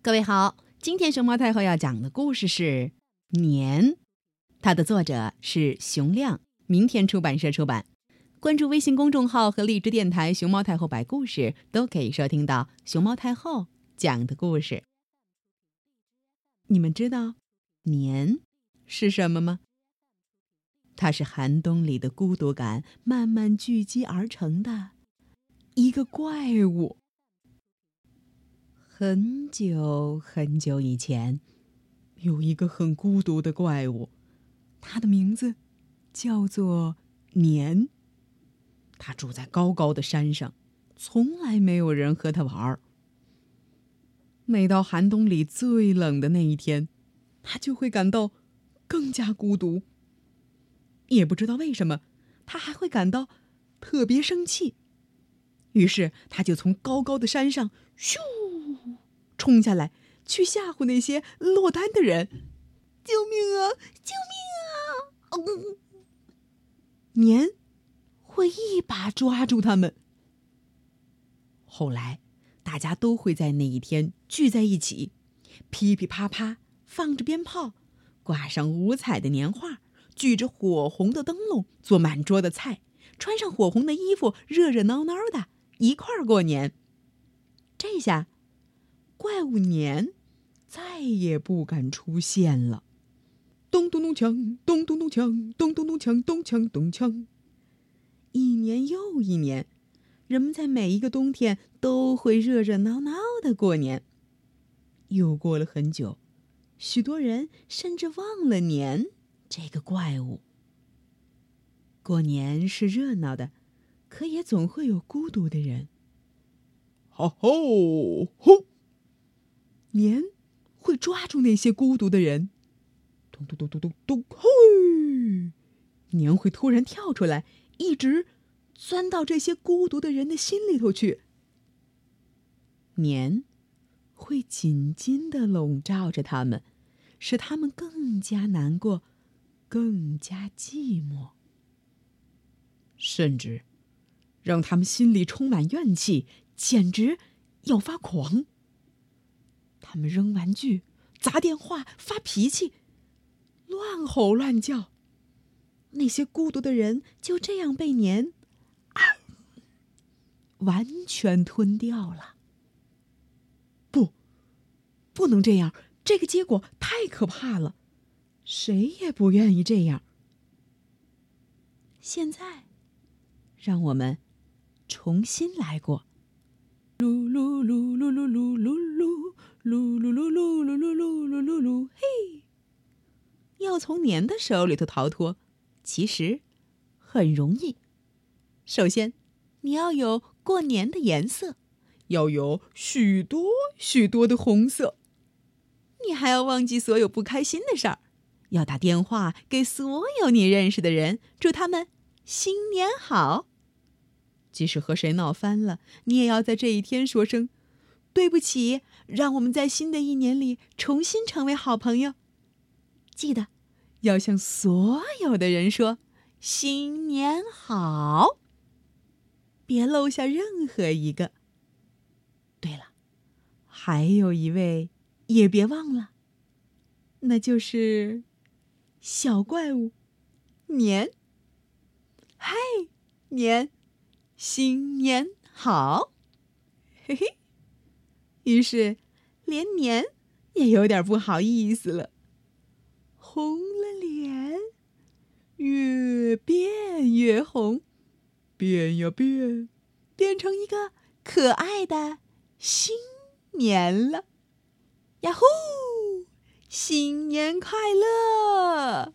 各位好，今天熊猫太后要讲的故事是《年》，它的作者是熊亮，明天出版社出版。关注微信公众号和荔枝电台“熊猫太后摆故事”，都可以收听到熊猫太后讲的故事。你们知道“年”是什么吗？它是寒冬里的孤独感慢慢聚集而成的一个怪物。很久很久以前，有一个很孤独的怪物，它的名字叫做年。它住在高高的山上，从来没有人和它玩儿。每到寒冬里最冷的那一天，它就会感到更加孤独。也不知道为什么，它还会感到特别生气。于是，它就从高高的山上咻。冲下来，去吓唬那些落单的人！救命啊！救命啊！哦年会一把抓住他们。后来，大家都会在那一天聚在一起，噼噼啪啪放着鞭炮，挂上五彩的年画，举着火红的灯笼，做满桌的菜，穿上火红的衣服，热热闹闹的一块儿过年。这下。怪物年再也不敢出现了。咚咚咚锵，咚咚咚锵，咚咚咚锵，咚锵咚锵。一年又一年，人们在每一个冬天都会热热闹闹的过年。又过了很久，许多人甚至忘了年这个怪物。过年是热闹的，可也总会有孤独的人。哈吼吼！年会抓住那些孤独的人，咚咚咚咚咚咚，嘿！年会突然跳出来，一直钻到这些孤独的人的心里头去。年会紧紧的笼罩着他们，使他们更加难过，更加寂寞，甚至让他们心里充满怨气，简直要发狂。他们扔玩具、砸电话、发脾气、乱吼乱叫，那些孤独的人就这样被年啊完全吞掉了。不，不能这样，这个结果太可怕了，谁也不愿意这样。现在，让我们重新来过。噜噜噜噜噜噜噜噜。噜从年的手里头逃脱，其实很容易。首先，你要有过年的颜色，要有许多许多的红色。你还要忘记所有不开心的事儿，要打电话给所有你认识的人，祝他们新年好。即使和谁闹翻了，你也要在这一天说声。对不起，让我们在新的一年里重新成为好朋友。记得要向所有的人说“新年好”，别漏下任何一个。对了，还有一位也别忘了，那就是小怪物年。嗨，年，新年好，嘿嘿。于是，连年也有点不好意思了，红，变越红，变呀变，变成一个可爱的新年了。呀呼，新年快乐！